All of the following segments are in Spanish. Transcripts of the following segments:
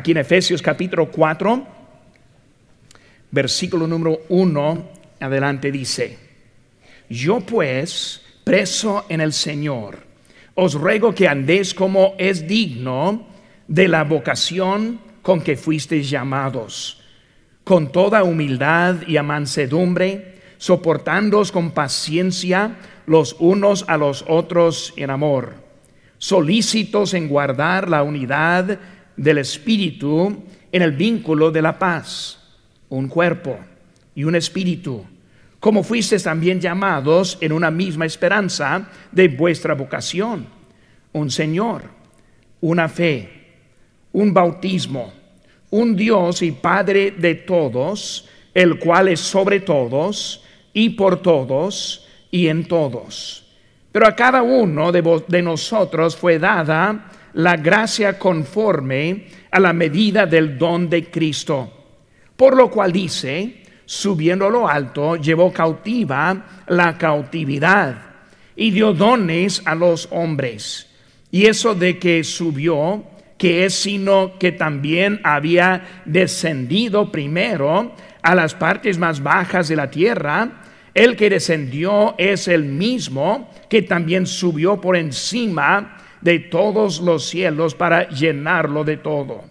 Aquí en Efesios capítulo 4, versículo número 1, adelante dice, yo pues, preso en el Señor, os ruego que andéis como es digno de la vocación con que fuisteis llamados, con toda humildad y amansedumbre, soportándoos con paciencia los unos a los otros en amor, solícitos en guardar la unidad del Espíritu en el vínculo de la paz, un cuerpo y un espíritu, como fuisteis también llamados en una misma esperanza de vuestra vocación, un Señor, una fe, un bautismo, un Dios y Padre de todos, el cual es sobre todos y por todos y en todos. Pero a cada uno de, de nosotros fue dada la gracia conforme a la medida del don de Cristo. Por lo cual dice, subiendo a lo alto, llevó cautiva la cautividad y dio dones a los hombres. Y eso de que subió, que es sino que también había descendido primero a las partes más bajas de la tierra, el que descendió es el mismo que también subió por encima de todos los cielos para llenarlo de todo.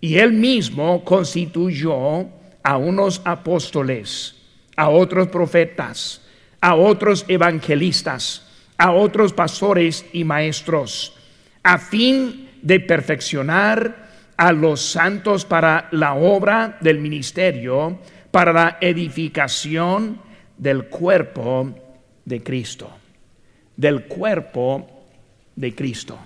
Y él mismo constituyó a unos apóstoles, a otros profetas, a otros evangelistas, a otros pastores y maestros, a fin de perfeccionar a los santos para la obra del ministerio, para la edificación del cuerpo de Cristo, del cuerpo de Cristo.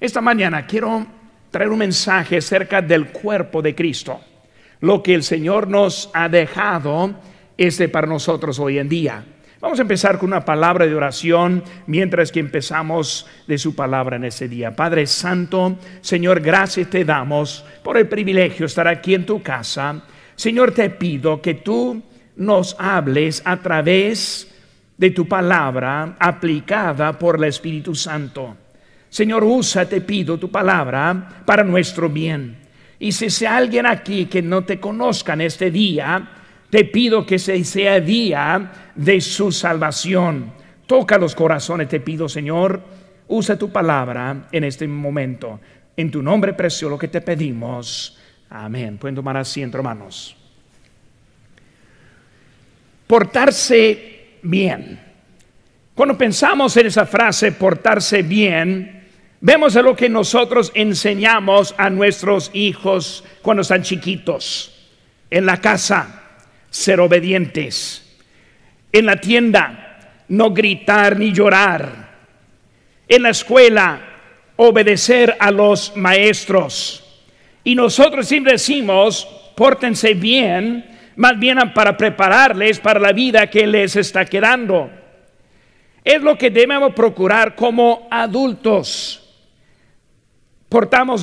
Esta mañana quiero traer un mensaje acerca del cuerpo de Cristo. Lo que el Señor nos ha dejado este para nosotros hoy en día. Vamos a empezar con una palabra de oración mientras que empezamos de su palabra en ese día. Padre Santo, Señor, gracias te damos por el privilegio de estar aquí en tu casa. Señor, te pido que tú nos hables a través de tu palabra aplicada por el Espíritu Santo. Señor, usa, te pido, tu palabra para nuestro bien. Y si sea alguien aquí que no te conozca en este día, te pido que sea día de su salvación. Toca los corazones, te pido, Señor, usa tu palabra en este momento. En tu nombre precioso lo que te pedimos. Amén. Pueden tomar asiento, hermanos. Portarse bien. Cuando pensamos en esa frase, portarse bien, vemos a lo que nosotros enseñamos a nuestros hijos cuando están chiquitos. En la casa, ser obedientes. En la tienda, no gritar ni llorar. En la escuela, obedecer a los maestros. Y nosotros siempre decimos, pórtense bien, más bien para prepararles para la vida que les está quedando. Es lo que debemos procurar como adultos.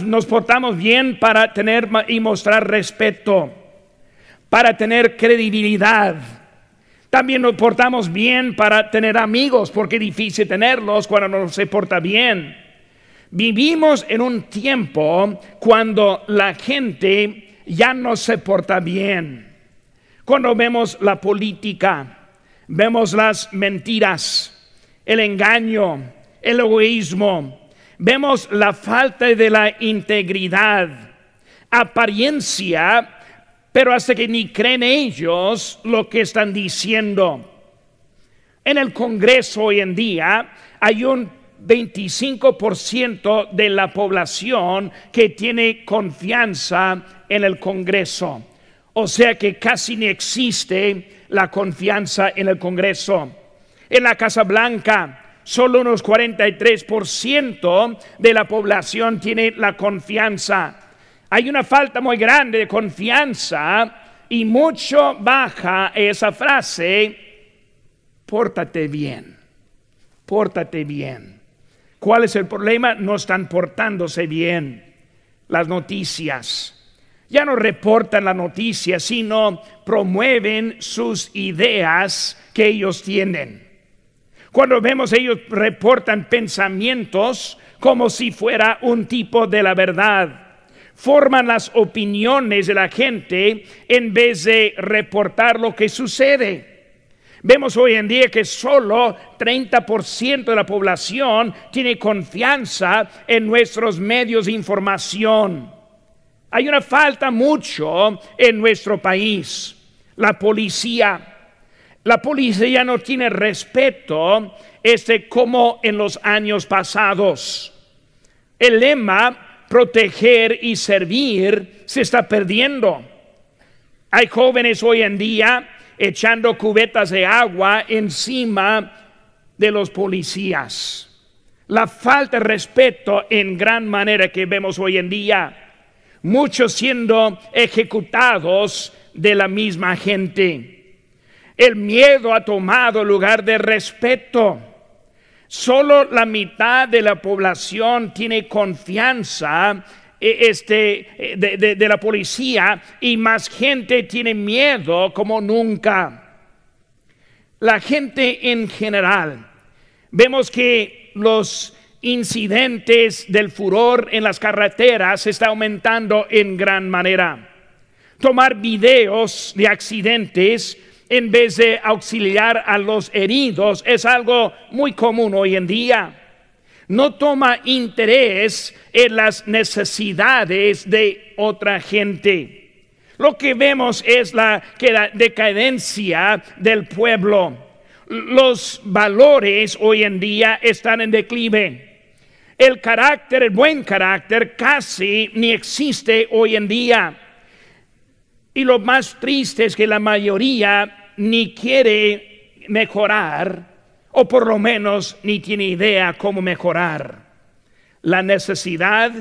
Nos portamos bien para tener y mostrar respeto, para tener credibilidad. También nos portamos bien para tener amigos, porque es difícil tenerlos cuando no se porta bien. Vivimos en un tiempo cuando la gente ya no se porta bien. Cuando vemos la política, vemos las mentiras, el engaño, el egoísmo, vemos la falta de la integridad, apariencia, pero hasta que ni creen ellos lo que están diciendo. En el Congreso hoy en día hay un 25% de la población que tiene confianza en el Congreso. O sea que casi ni existe la confianza en el Congreso. En la Casa Blanca, solo unos 43% de la población tiene la confianza. Hay una falta muy grande de confianza y mucho baja esa frase, pórtate bien, pórtate bien. ¿Cuál es el problema? No están portándose bien las noticias ya no reportan la noticia, sino promueven sus ideas que ellos tienen. Cuando vemos ellos reportan pensamientos como si fuera un tipo de la verdad. forman las opiniones de la gente en vez de reportar lo que sucede. Vemos hoy en día que solo 30% de la población tiene confianza en nuestros medios de información. Hay una falta mucho en nuestro país. La policía, la policía no tiene respeto este como en los años pasados. El lema proteger y servir se está perdiendo. Hay jóvenes hoy en día echando cubetas de agua encima de los policías. La falta de respeto en gran manera que vemos hoy en día. Muchos siendo ejecutados de la misma gente. El miedo ha tomado lugar de respeto. Solo la mitad de la población tiene confianza e, este, e, de, la policía y más gente tiene miedo como nunca. La gente en general, vemos que los incidentes del furor en las carreteras está aumentando en gran manera. Tomar videos de accidentes en vez de auxiliar a los heridos es algo muy común hoy en día no toma interés en las necesidades de otra gente. Lo que vemos es la, la decadencia del pueblo. Los valores hoy en día están en declive. El carácter, el buen carácter, casi ni existe hoy en día. Y lo más triste es que la mayoría ni quiere mejorar o por lo menos ni tiene idea cómo mejorar. La necesidad,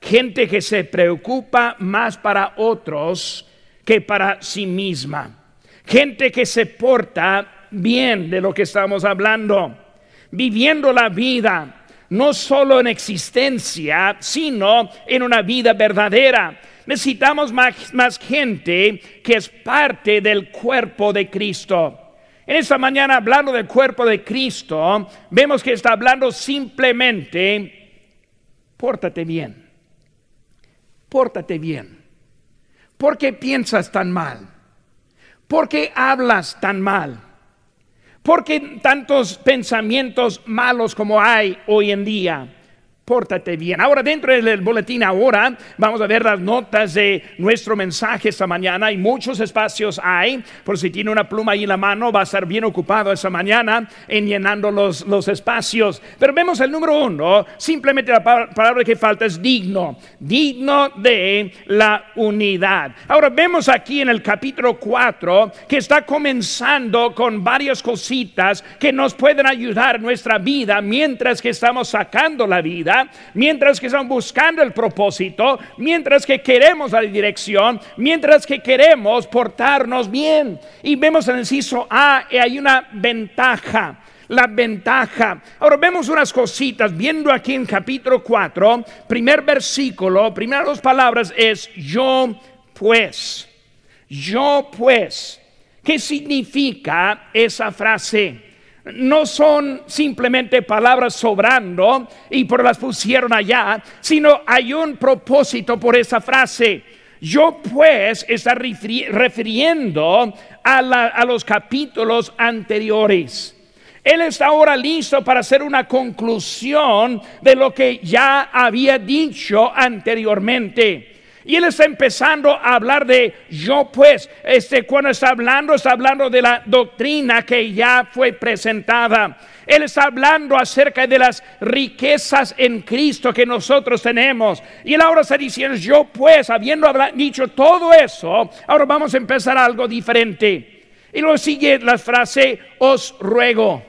gente que se preocupa más para otros que para sí misma. Gente que se porta bien de lo que estamos hablando, viviendo la vida no solo en existencia, sino en una vida verdadera. Necesitamos más, más gente que es parte del cuerpo de Cristo. En esta mañana, hablando del cuerpo de Cristo, vemos que está hablando simplemente, pórtate bien, pórtate bien. ¿Por qué piensas tan mal? ¿Por qué hablas tan mal? ¿Por qué tantos pensamientos malos como hay hoy en día? Pórtate bien. Ahora dentro del boletín ahora vamos a ver las notas de nuestro mensaje esta mañana y muchos espacios hay. Por si tiene una pluma ahí en la mano va a estar bien ocupado esta mañana en llenando los, los espacios. Pero vemos el número uno, simplemente la palabra que falta es digno, digno de la unidad. Ahora vemos aquí en el capítulo 4 que está comenzando con varias cositas que nos pueden ayudar en nuestra vida mientras que estamos sacando la vida mientras que estamos buscando el propósito, mientras que queremos la dirección, mientras que queremos portarnos bien. Y vemos en el inciso A, y hay una ventaja la ventaja. Ahora vemos unas cositas, viendo aquí en capítulo 4, primer versículo, primeras dos palabras es yo pues. Yo pues. ¿Qué significa esa frase? No son simplemente palabras sobrando y por las pusieron allá, sino hay un propósito por esa frase. Yo pues está refiriendo a, a los capítulos anteriores. Él está ahora listo para hacer una conclusión de lo que ya había dicho anteriormente. Y él está empezando a hablar de yo pues, este cuando está hablando, está hablando de la doctrina que ya fue presentada. Él está hablando acerca de las riquezas en Cristo que nosotros tenemos. Y él ahora está diciendo, yo pues, habiendo dicho todo eso, ahora vamos a empezar algo diferente. Y luego sigue la frase, os ruego.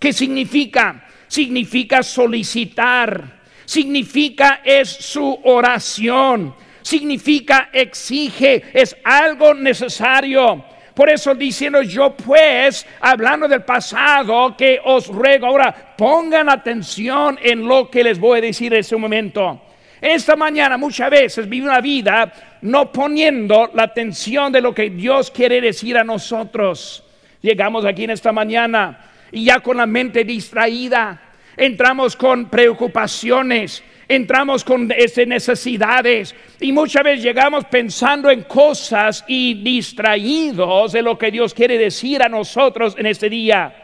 ¿Qué significa? Significa solicitar. Significa es su oración significa exige, es algo necesario. Por eso diciendo yo pues, hablando del pasado, que os ruego ahora, pongan atención en lo que les voy a decir en este momento. Esta mañana muchas veces vive una vida no poniendo la atención de lo que Dios quiere decir a nosotros. Llegamos aquí en esta mañana y ya con la mente distraída, entramos con preocupaciones, entramos con necesidades y muchas veces llegamos pensando en cosas y distraídos de lo que Dios quiere decir a nosotros en este día.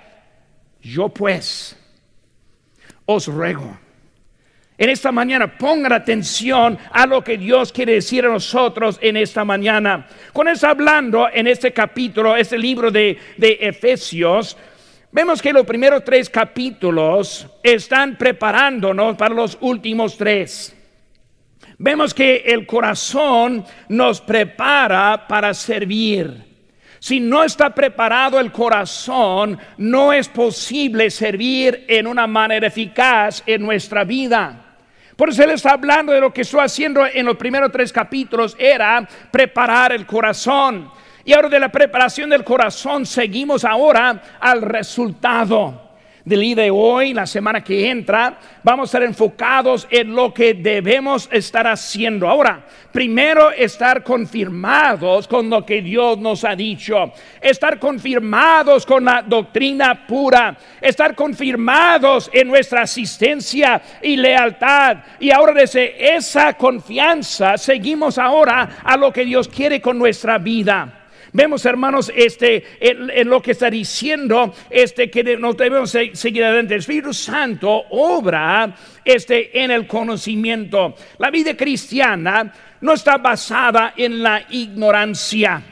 Yo pues os ruego. En esta mañana pongan atención a lo que Dios quiere decir a nosotros en esta mañana. Con eso hablando en este capítulo, este libro de, de Efesios, Vemos que los primeros tres capítulos están preparándonos para los últimos tres. Vemos que el corazón nos prepara para servir. Si no está preparado el corazón, no es posible servir en una manera eficaz en nuestra vida. Por eso él está hablando de lo que estoy haciendo en los primeros tres capítulos, era preparar el corazón. Y ahora de la preparación del corazón seguimos ahora al resultado del día de hoy, la semana que entra, vamos a estar enfocados en lo que debemos estar haciendo. Ahora, primero estar confirmados con lo que Dios nos ha dicho, estar confirmados con la doctrina pura, estar confirmados en nuestra asistencia y lealtad. Y ahora desde esa confianza seguimos ahora a lo que Dios quiere con nuestra vida. Vemos, hermanos, este, en, lo que está diciendo, este, que nos debemos seguir adelante. El Espíritu Santo obra este, en el conocimiento. La vida cristiana no está basada en la ignorancia,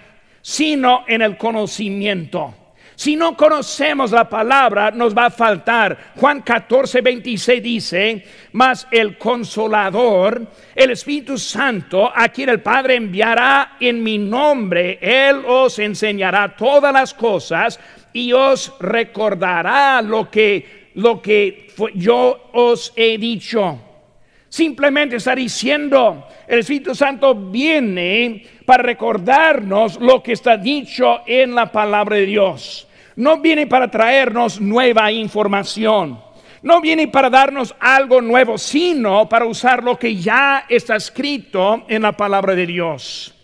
sino en el conocimiento. Si no conocemos la palabra, nos va a faltar. Juan 14, 26 dice, mas el consolador, el Espíritu Santo, a quien el Padre enviará en mi nombre, Él os enseñará todas las cosas y os recordará lo que, lo que yo os he dicho. Simplemente está diciendo, el Espíritu Santo viene para recordarnos lo que está dicho en la palabra de Dios no viene para traernos nueva información. No viene para darnos algo nuevo, sino para usar lo que ya está escrito en la palabra de Dios.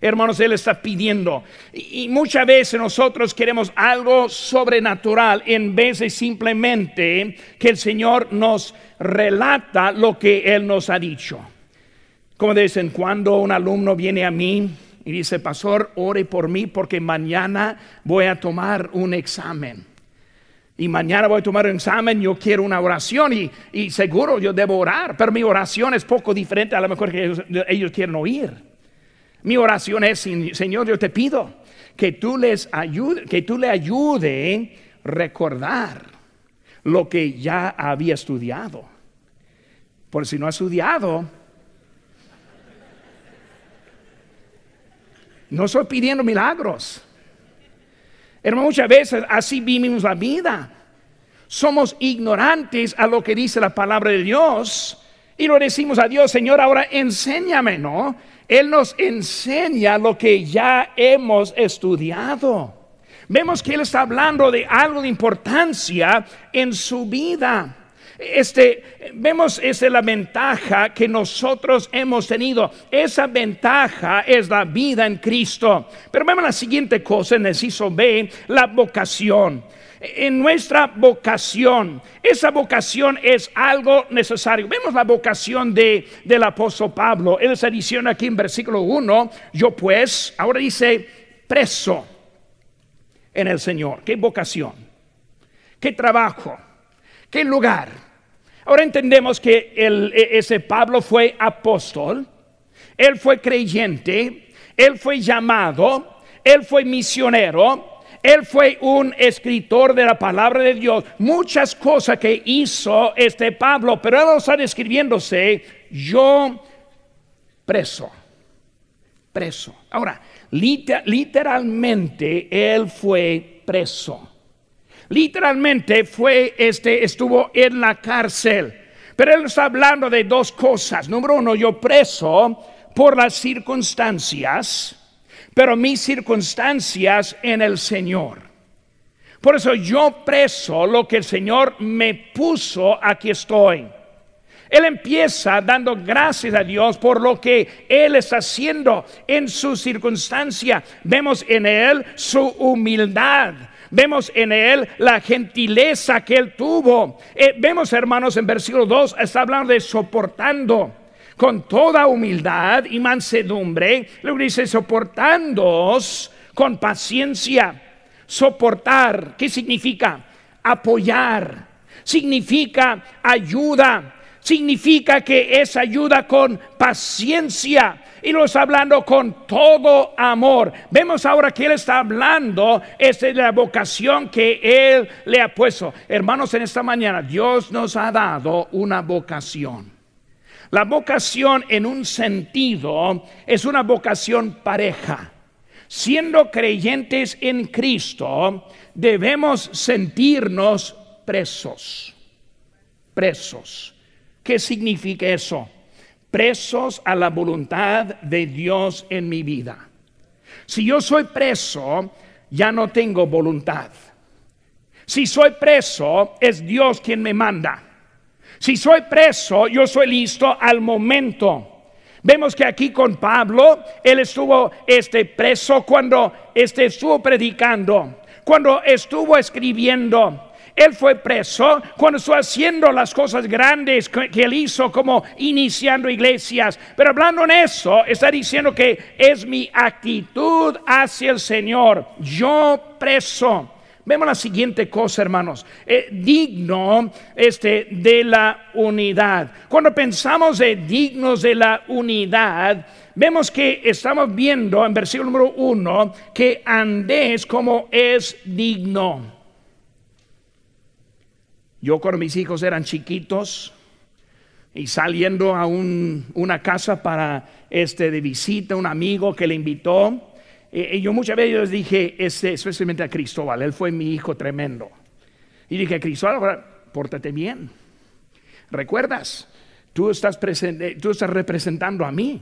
Hermanos, Él está pidiendo. Y muchas veces nosotros queremos algo sobrenatural en vez de simplemente que el Señor nos relata lo que Él nos ha dicho. Como dicen, cuando un alumno viene a mí y dice, pastor, ore por mí porque mañana voy a tomar un examen. Y mañana voy a tomar un examen, yo quiero una oración y, seguro yo debo orar, pero mi oración es poco diferente a lo mejor que ellos, quieren oír. Mi oración es, Señor, yo te pido que tú les ayude, que tú le ayude recordar lo que ya había estudiado. Por si no ha estudiado, No estoy pidiendo milagros. Hermano, muchas veces así vivimos la vida. Somos ignorantes a lo que dice la palabra de Dios y lo decimos a Dios, Señor, ahora enséñame, ¿no? Él nos enseña lo que ya hemos estudiado. Vemos que Él está hablando de algo de importancia en su vida. Este, vemos la ventaja que nosotros hemos tenido. Esa ventaja es la vida en Cristo. Pero vemos la siguiente cosa en el la vocación. En nuestra vocación, esa vocación es algo necesario. Vemos la vocación de, del apóstol Pablo. Él está diciendo aquí en versículo 1, yo pues, ahora dice, preso en el Señor. ¿Qué vocación? ¿Qué trabajo? ¿Qué lugar? Ahora entendemos que e, ese Pablo fue apóstol, él fue creyente, él fue llamado, él fue misionero, él fue un escritor de la palabra de Dios. Muchas cosas que hizo este Pablo, pero él está describiéndose yo preso, preso. Ahora, literalmente él fue preso. Literalmente fue este estuvo en la cárcel. Pero él está hablando de dos cosas. Número uno, yo preso por las circunstancias, pero mis circunstancias en el Señor. Por eso yo preso lo que el Señor me puso, aquí estoy. Él empieza dando gracias a Dios por lo que Él está haciendo en su circunstancia. Vemos en Él su humildad Vemos en él la gentileza que él tuvo. Eh, vemos, hermanos, en versículo 2 está hablando de soportando con toda humildad y mansedumbre. Luego dice, soportándoos con paciencia. Soportar, ¿qué significa? Apoyar. Significa ayuda. Significa que es ayuda con paciencia y lo está hablando con todo amor. Vemos ahora que Él está hablando es de la vocación que Él le ha puesto. Hermanos, en esta mañana Dios nos ha dado una vocación. La vocación en un sentido es una vocación pareja. Siendo creyentes en Cristo, debemos sentirnos presos. Presos. ¿Qué significa eso? Presos a la voluntad de Dios en mi vida. Si yo soy preso, ya no tengo voluntad. Si soy preso, es Dios quien me manda. Si soy preso, yo soy listo al momento. Vemos que aquí con Pablo, él estuvo este, preso cuando este, estuvo predicando, cuando estuvo escribiendo. Él fue preso cuando estuvo haciendo las cosas grandes que, él hizo, como iniciando iglesias. Pero hablando en eso, está diciendo que es mi actitud hacia el Señor. Yo preso. Vemos la siguiente cosa, hermanos. Eh, digno este, de la unidad. Cuando pensamos de dignos de la unidad, vemos que estamos viendo en versículo número uno que andés como es digno. Yo cuando mis hijos eran chiquitos y saliendo a una casa para este de visita, un amigo que le invitó, y yo muchas veces dije, este, especialmente a Cristóbal, él fue mi hijo tremendo. Y dije, Cristóbal, pórtate bien. ¿Recuerdas? Tú estás, tú estás representando a mí.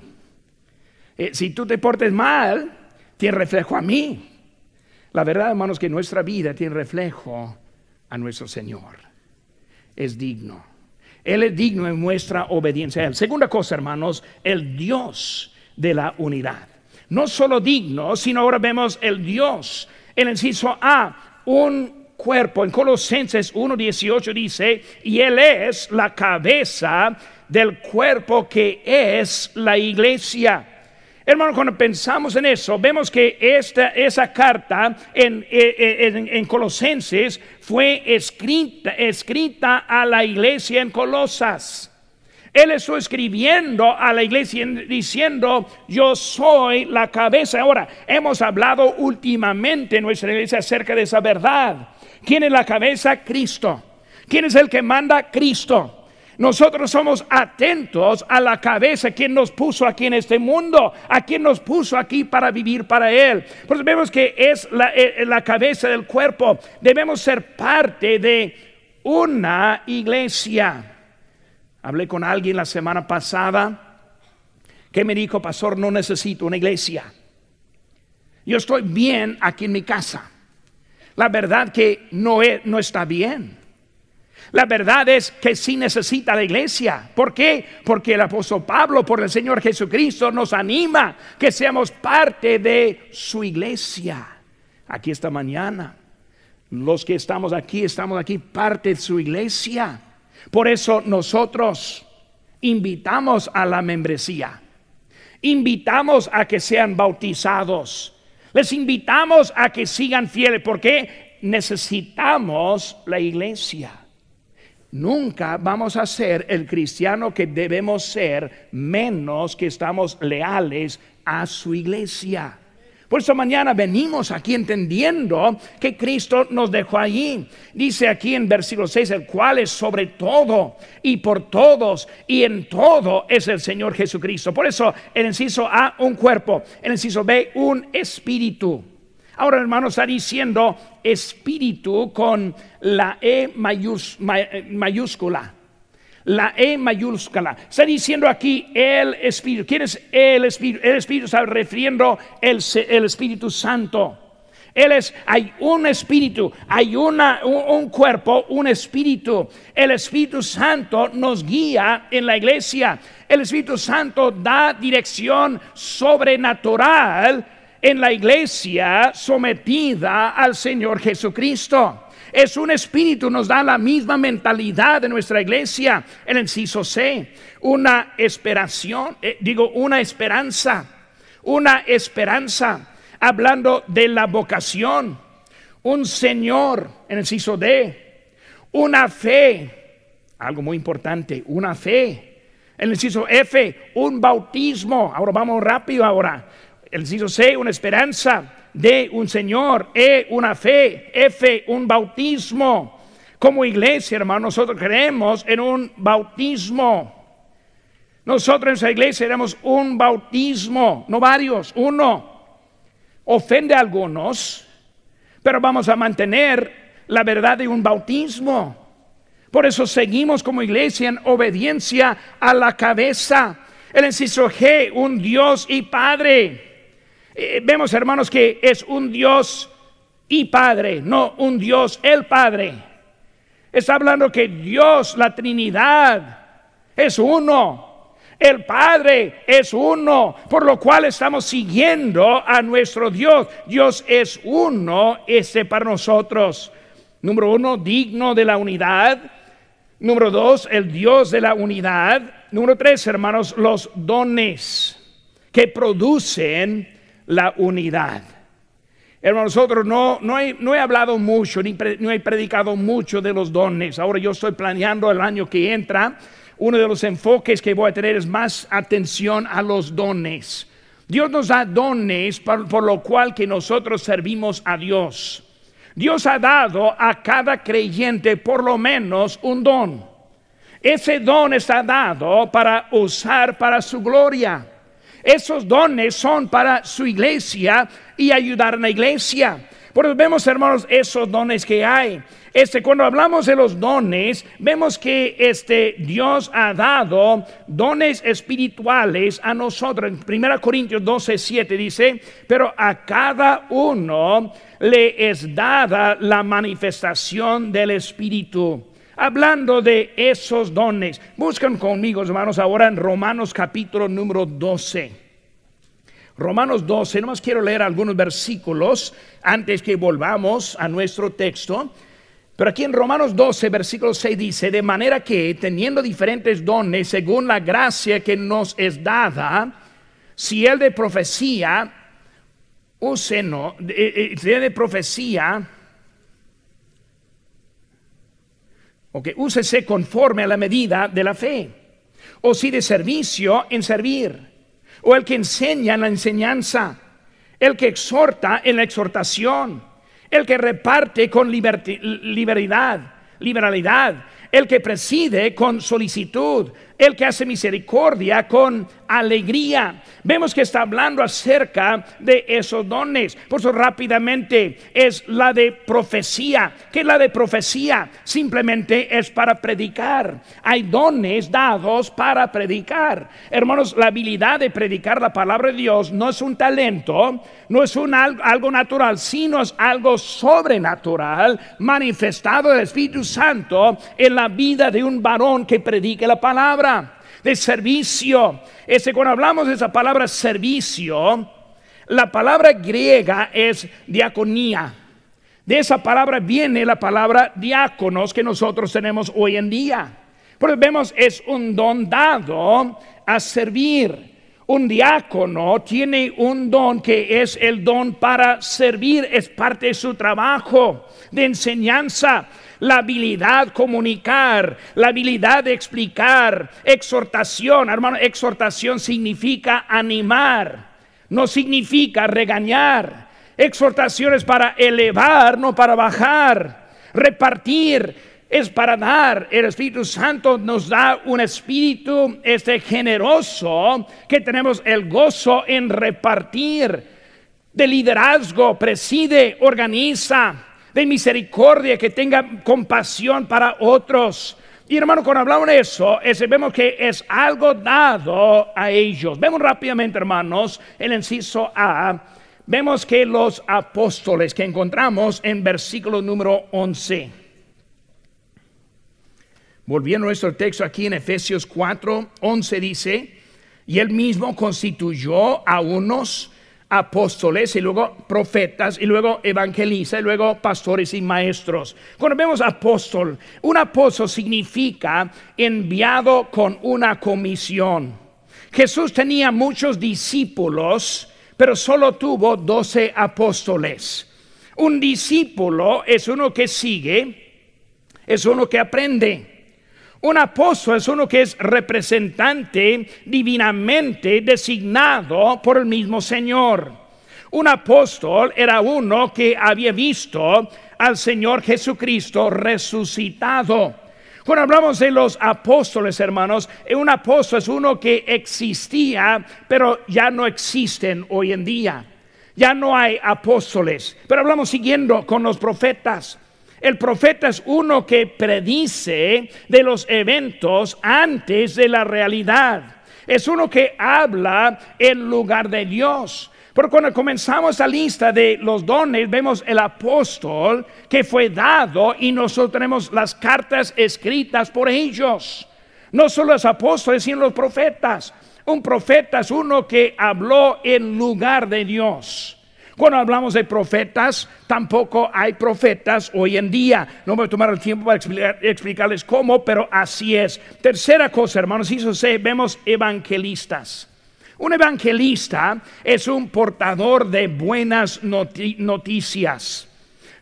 Eh, si tú te portes mal, tiene reflejo a mí. La verdad, hermanos, que nuestra vida tiene reflejo a nuestro Señor. Es digno. Él es digno en nuestra obediencia a Él. Segunda cosa, hermanos, el Dios de la unidad no solo digno, sino ahora vemos el Dios. En el inciso A, un cuerpo. En Colosenses 1.18 dice, y Él es la cabeza del cuerpo que es la iglesia. Hermano, cuando pensamos en eso, vemos que esta, esa carta en, en, en Colosenses fue escrita, escrita a la iglesia en Colosas. Él estuvo escribiendo a la iglesia diciendo, yo soy la cabeza. Ahora, hemos hablado últimamente en nuestra iglesia acerca de esa verdad. ¿Quién es la cabeza? Cristo. ¿Quién es el que manda? Cristo. Nosotros somos atentos a la cabeza, quien nos puso aquí en este mundo, a quien nos puso aquí para vivir para Él. Pues vemos que es la, eh, la cabeza del cuerpo. Debemos ser parte de una iglesia. Hablé con alguien la semana pasada que me dijo, pastor, no necesito una iglesia. Yo estoy bien aquí en mi casa. La verdad que no, no está bien. La verdad es que sí necesita la iglesia. ¿Por qué? Porque el apóstol Pablo, por el Señor Jesucristo, nos anima que seamos parte de su iglesia. Aquí esta mañana. Los que estamos aquí, estamos aquí parte de su iglesia. Por eso nosotros invitamos a la membresía, invitamos a que sean bautizados, les invitamos a que sigan fieles, porque necesitamos la iglesia. Nunca vamos a ser el cristiano que debemos ser menos que estamos leales a su iglesia. Por eso mañana venimos aquí entendiendo que Cristo nos dejó allí. Dice aquí en versículo 6, el cual es sobre todo y por todos y en todo es el Señor Jesucristo. Por eso el inciso A, un cuerpo. El inciso B, un espíritu. Ahora, hermano, está diciendo espíritu con la E mayúscula la E mayúscula. Está diciendo aquí el Espíritu. ¿Quién es el Espíritu? El Espíritu está refiriendo el, el Espíritu Santo. Él es, hay un espíritu, hay una, un, cuerpo, un espíritu. El Espíritu Santo nos guía en la iglesia. El Espíritu Santo da dirección sobrenatural en la iglesia sometida al Señor Jesucristo. Es un espíritu, nos da la misma mentalidad de nuestra iglesia. El inciso C, una esperación, eh, digo, una esperanza, una esperanza, hablando de la vocación, un Señor, en el inciso D, una fe, algo muy importante, una fe. El inciso F, un bautismo. Ahora vamos rápido ahora. El inciso C, una esperanza. D, un Señor. E, una fe. F, un bautismo. Como iglesia, hermano, nosotros creemos en un bautismo. Nosotros en nuestra iglesia tenemos un bautismo, no varios, uno. Ofende a algunos, pero vamos a mantener la verdad de un bautismo. Por eso seguimos como iglesia en obediencia a la cabeza. El inciso G, un Dios y Padre. Eh, vemos, hermanos, que es un Dios y Padre, no un Dios el Padre. Está hablando que Dios, la Trinidad, es uno. El Padre es uno, por lo cual estamos siguiendo a nuestro Dios. Dios es uno, ese para nosotros. Número uno, digno de la unidad. Número dos, el Dios de la unidad. Número tres, hermanos, los dones que producen la unidad. Hermanos, nosotros no, no, he, no he hablado mucho, ni no he predicado mucho de los dones. Ahora yo estoy planeando el año que entra. Uno de los enfoques que voy a tener es más atención a los dones. Dios nos da dones por, por lo cual que nosotros servimos a Dios. Dios ha dado a cada creyente por lo menos un don. Ese don está dado para usar para su gloria. Esos dones son para su iglesia y ayudar a la iglesia. Por eso vemos, hermanos, esos dones que hay. Este, cuando hablamos de los dones, vemos que este Dios ha dado dones espirituales a nosotros. En 1 Corintios 12, 7 dice, pero a cada uno le es dada la manifestación del Espíritu hablando de esos dones. Buscan conmigo, hermanos, ahora en Romanos capítulo número 12. Romanos 12, nomás quiero leer algunos versículos antes que volvamos a nuestro texto. Pero aquí en Romanos 12, versículo 6 dice, de manera que teniendo diferentes dones según la gracia que nos es dada, si el de profecía, use no, eh, eh, si el de profecía, o que úsese conforme a la medida de la fe, o si de servicio en servir, o el que enseña en la enseñanza, el que exhorta en la exhortación, el que reparte con liberalidad, liberalidad, el que preside con solicitud, el que hace misericordia con alegría. Vemos que está hablando acerca de esos dones. Por eso rápidamente es la de profecía. que la de profecía? Simplemente es para predicar. Hay dones dados para predicar. Hermanos, la habilidad de predicar la palabra de Dios no es un talento, no es algo natural, sino es algo sobrenatural manifestado del Espíritu Santo en la vida de un varón que predique la palabra de servicio. Ese, cuando hablamos de esa palabra servicio, la palabra griega es diaconía. De esa palabra viene la palabra diáconos que nosotros tenemos hoy en día. Porque vemos, es un don dado a servir. Un diácono tiene un don que es el don para servir, es parte de su trabajo de enseñanza la habilidad comunicar, la habilidad de explicar, exhortación. Hermano, exhortación significa animar, no significa regañar. Exhortación es para elevar, no para bajar. Repartir es para dar. El Espíritu Santo nos da un espíritu este generoso que tenemos el gozo en repartir. De liderazgo, preside, organiza, de misericordia, que tenga compasión para otros. Y hermano, cuando hablamos de eso, vemos que es algo dado a ellos. Vemos rápidamente, hermanos, el inciso A. Vemos que los apóstoles que encontramos en versículo número 11. Volviendo a nuestro texto aquí en Efesios 4, 11 dice, y él mismo constituyó a unos apóstoles y luego profetas y luego evangelistas y luego pastores y maestros. Cuando vemos apóstol, un apóstol significa enviado con una comisión. Jesús tenía muchos discípulos, pero solo tuvo doce apóstoles. Un discípulo es uno que sigue, es uno que aprende. Un apóstol es uno que es representante divinamente designado por el mismo Señor. Un apóstol era uno que había visto al Señor Jesucristo resucitado. Cuando hablamos de los apóstoles, hermanos, un apóstol es uno que existía, pero ya no existen hoy en día. Ya no hay apóstoles. Pero hablamos siguiendo con los profetas. El profeta es uno que predice de los eventos antes de la realidad. Es uno que habla en lugar de Dios. Pero cuando comenzamos la lista de los dones, vemos el apóstol que fue dado y nosotros tenemos las cartas escritas por ellos. No solo los apóstoles, sino los profetas. Un profeta es uno que habló en lugar de Dios. Cuando hablamos de profetas, tampoco hay profetas hoy en día. No voy a tomar el tiempo para explicarles cómo, pero así es. Tercera cosa, hermanos, eso se vemos evangelistas. Un evangelista es un portador de buenas noticias.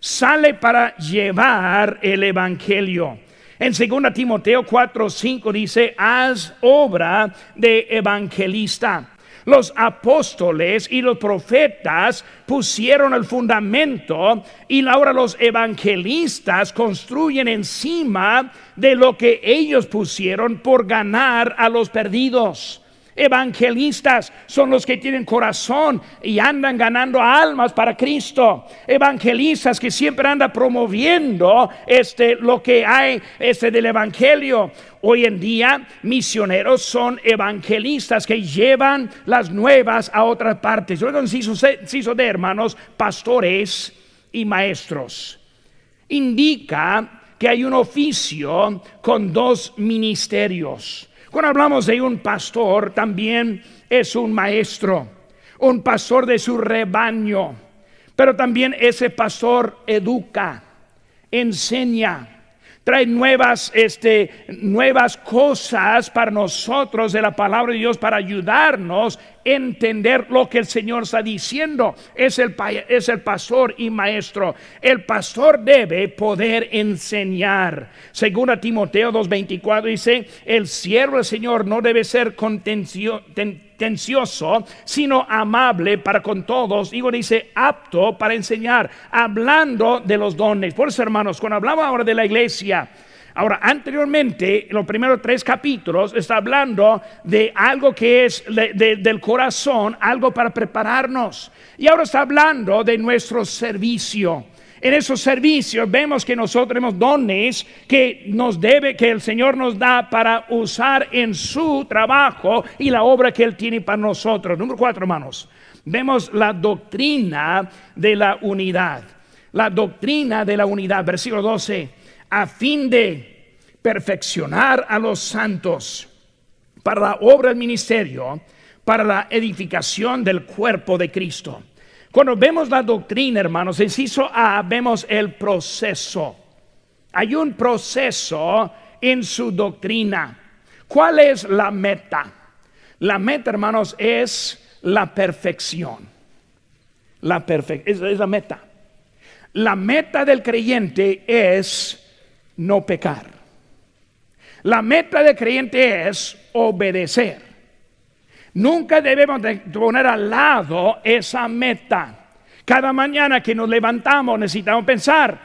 Sale para llevar el evangelio. En 2 Timoteo 4, 5 dice, haz obra de evangelista. Los apóstoles y los profetas pusieron el fundamento y ahora los evangelistas construyen encima de lo que ellos pusieron por ganar a los perdidos. Evangelistas son los que tienen corazón y andan ganando almas para Cristo. Evangelistas que siempre andan promoviendo este lo que hay este del evangelio. Hoy en día misioneros son evangelistas que llevan las nuevas a otras partes. Luego inciso de hermanos, pastores y maestros. Indica que hay un oficio con dos ministerios. Cuando hablamos de un pastor, también es un maestro, un pastor de su rebaño, pero también ese pastor educa, enseña, trae nuevas, este, nuevas cosas para nosotros de la palabra de Dios para ayudarnos entender lo que el Señor está diciendo. Es el, es el pastor y maestro. El pastor debe poder enseñar. Según a Timoteo 2.24 dice, el siervo del Señor no debe ser contencio, tencioso, sino amable para con todos. Digo, dice apto para enseñar, hablando de los dones. Por eso, hermanos, cuando hablamos ahora de la iglesia, Ahora, anteriormente, en los primeros tres capítulos, está hablando de algo que es del corazón, algo para prepararnos. Y ahora está hablando de nuestro servicio en esos servicios vemos que nosotros tenemos dones que nos debe, que el Señor nos da para usar en su trabajo y la obra que Él tiene para nosotros. Número cuatro, hermanos. Vemos la doctrina de la unidad. La doctrina de la unidad, versículo 12, a fin de perfeccionar a los santos para la obra del ministerio, para la edificación del cuerpo de Cristo cuando vemos la doctrina, hermanos, inciso A, vemos el proceso. Hay un proceso en su doctrina. ¿Cuál es la meta? La meta, hermanos, es la perfección. La es, es la meta. La meta del creyente es no pecar. La meta del creyente es obedecer. Nunca debemos poner al lado esa meta. Cada mañana que nos levantamos necesitamos pensar,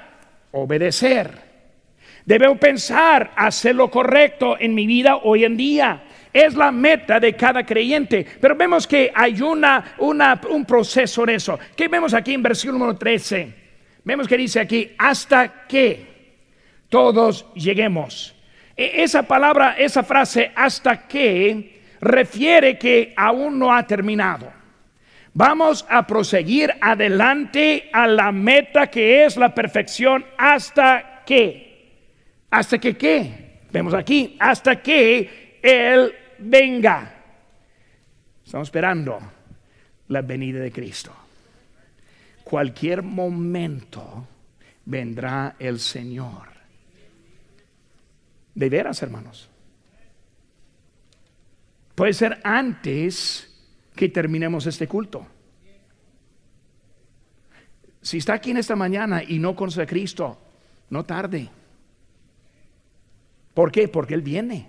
obedecer. Debemos pensar, hacer lo correcto en mi vida hoy en día. Es la meta de cada creyente. Pero vemos que hay una, un proceso en eso. ¿Qué vemos aquí en versículo número 13? Vemos que dice aquí, hasta que todos lleguemos. E, esa palabra, esa frase, hasta que, refiere que aún no ha terminado. Vamos a proseguir adelante a la meta que es la perfección hasta que, hasta que qué, vemos aquí, hasta que Él venga. Estamos esperando la venida de Cristo. Cualquier momento vendrá el Señor. De veras, hermanos. Puede ser antes que terminemos este culto. Si está aquí en esta mañana y no conoce a Cristo, no tarde. ¿Por qué? Porque Él viene.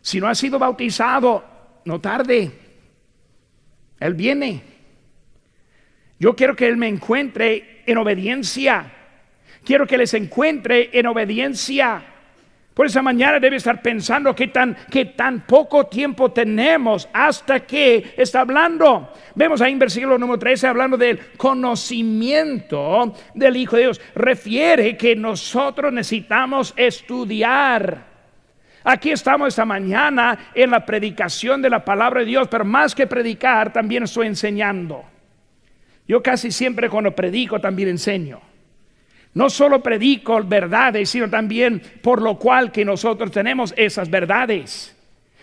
Si no ha sido bautizado, no tarde. Él viene. Yo quiero que Él me encuentre en obediencia. Quiero que les encuentre en obediencia. Por esa mañana debe estar pensando que tan, que tan poco tiempo tenemos hasta que está hablando. Vemos ahí en versículo número 13 hablando del conocimiento del Hijo de Dios. Refiere que nosotros necesitamos estudiar. Aquí estamos esta mañana en la predicación de la palabra de Dios, pero más que predicar, también estoy enseñando. Yo casi siempre cuando predico también enseño. No solo predico verdades, sino también por lo cual que nosotros tenemos esas verdades.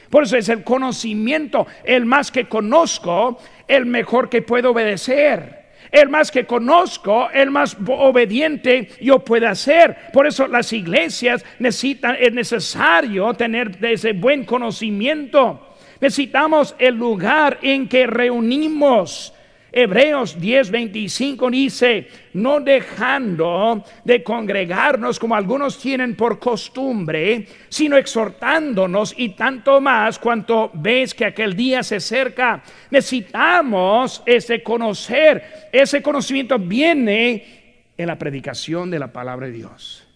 Por eso es el conocimiento, el más que conozco, el mejor que puedo obedecer. El más que conozco, el más obediente yo puedo ser. Por eso las iglesias necesitan, es necesario tener ese buen conocimiento. Necesitamos el lugar en que reunimos Hebreos 10:25 dice, no dejando de congregarnos como algunos tienen por costumbre, sino exhortándonos y tanto más cuanto ves que aquel día se acerca. Necesitamos ese conocer, ese conocimiento viene en la predicación de la palabra de Dios.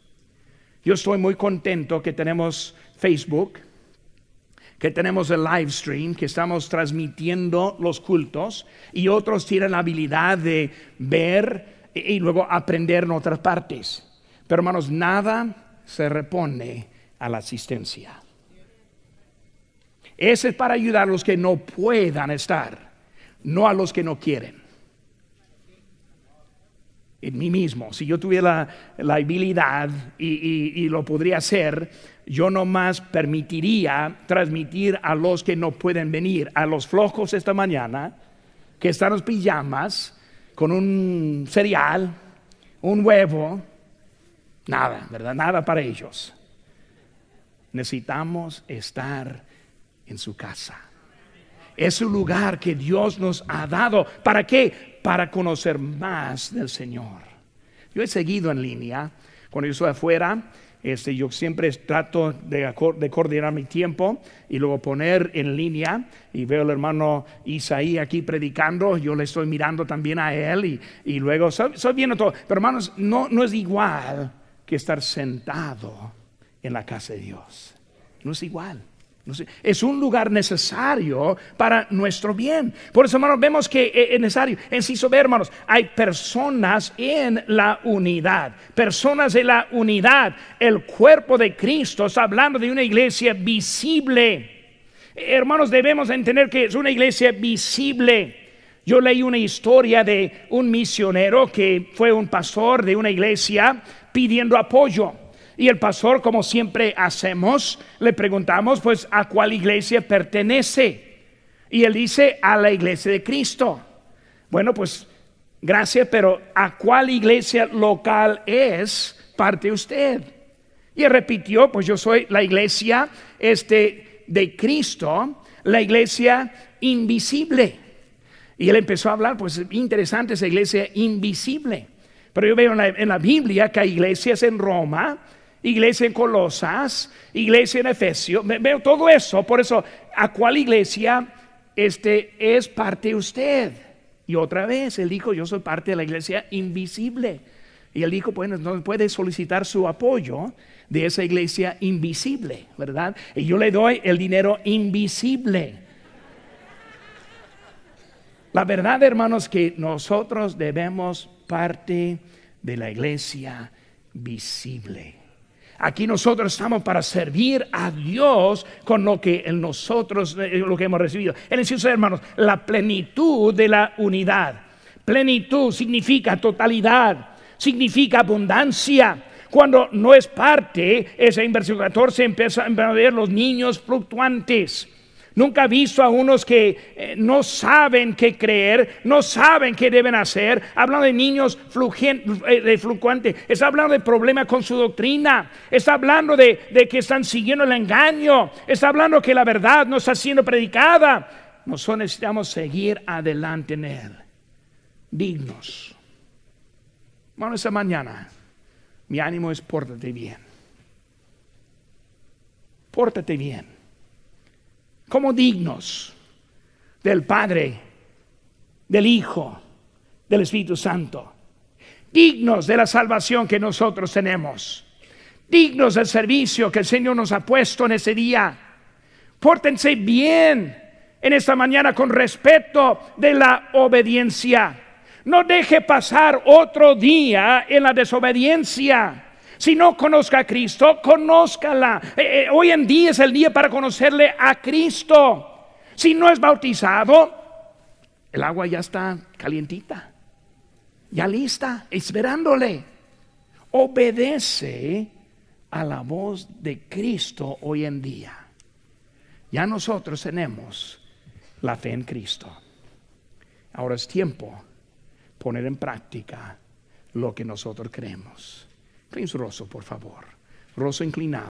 Yo estoy muy contento que tenemos Facebook que tenemos el live stream, que estamos transmitiendo los cultos, y otros tienen la habilidad de ver y luego aprender en otras partes. Pero hermanos, nada se repone a la asistencia. Ese es para ayudar a los que no puedan estar, no a los que no quieren. En mí mismo, si yo tuviera la, habilidad y, lo podría hacer, yo no más permitiría transmitir a los que no pueden venir, a los flojos esta mañana, que están en los pijamas, con un cereal, un huevo, nada, ¿verdad? Nada para ellos. Necesitamos estar en su casa. Es un lugar que Dios nos ha dado. ¿Para qué? Para conocer más del Señor. Yo he seguido en línea, cuando yo estoy afuera, este, yo siempre trato de, coordinar mi tiempo y luego poner en línea y veo al hermano Isaí aquí predicando, yo le estoy mirando también a él y, luego estoy, viendo todo. Pero hermanos, no, no es igual que estar sentado en la casa de Dios. No es igual. Es un lugar necesario para nuestro bien. Por eso, hermanos, vemos que eh, es necesario. Enciso ver, hermanos, hay personas en la unidad. Personas en la unidad. El cuerpo de Cristo está hablando de una iglesia visible. Hermanos, debemos entender que es una iglesia visible. Yo leí una historia de un misionero que fue un pastor de una iglesia pidiendo apoyo. Y el pastor, como siempre hacemos, le preguntamos, pues, ¿a cuál iglesia pertenece? Y él dice, a la iglesia de Cristo. Bueno, pues, gracias, pero ¿a cuál iglesia local es parte usted? Y él repitió, pues yo soy la iglesia este, de Cristo, la iglesia invisible. Y él empezó a hablar, pues interesante esa iglesia invisible. Pero yo veo en la, en la Biblia que hay iglesias en Roma, iglesia en Colosas, iglesia en Efesio, veo todo eso, por eso, ¿a cuál iglesia este es parte usted? Y otra vez, él dijo, yo soy parte de la iglesia invisible. Y él dijo, bueno, no puede solicitar su apoyo de esa iglesia invisible, ¿verdad? Y yo le doy el dinero invisible. La verdad, hermanos, que nosotros debemos parte de la iglesia visible. Aquí nosotros estamos para servir a Dios con lo que en nosotros eh, lo que hemos recibido. En el hermanos, la plenitud de la unidad. Plenitud significa totalidad, significa abundancia. Cuando no es parte, esa inversión 14 empieza a ver los niños fluctuantes. Nunca he visto a unos que eh, no saben qué creer, no saben qué deben hacer. Hablando de niños eh, fluctuantes, está hablando de problemas con su doctrina, está hablando de, que están siguiendo el engaño, está hablando que la verdad no está siendo predicada. Nosotros necesitamos seguir adelante en él, dignos. Bueno, esa mañana mi ánimo es pórtate bien. Pórtate bien como dignos del Padre, del Hijo, del Espíritu Santo, dignos de la salvación que nosotros tenemos, dignos del servicio que el Señor nos ha puesto en ese día. Pórtense bien en esta mañana con respeto de la obediencia. No deje pasar otro día en la desobediencia. Si no conozca a Cristo, conózcala. Eh, eh, hoy en día es el día para conocerle a Cristo. Si no es bautizado, el agua ya está calientita, ya lista, esperándole. Obedece a la voz de Cristo hoy en día. Ya nosotros tenemos la fe en Cristo. Ahora es tiempo poner en práctica lo que nosotros creemos. Prince Rosso, por favor. Rosso inclinado.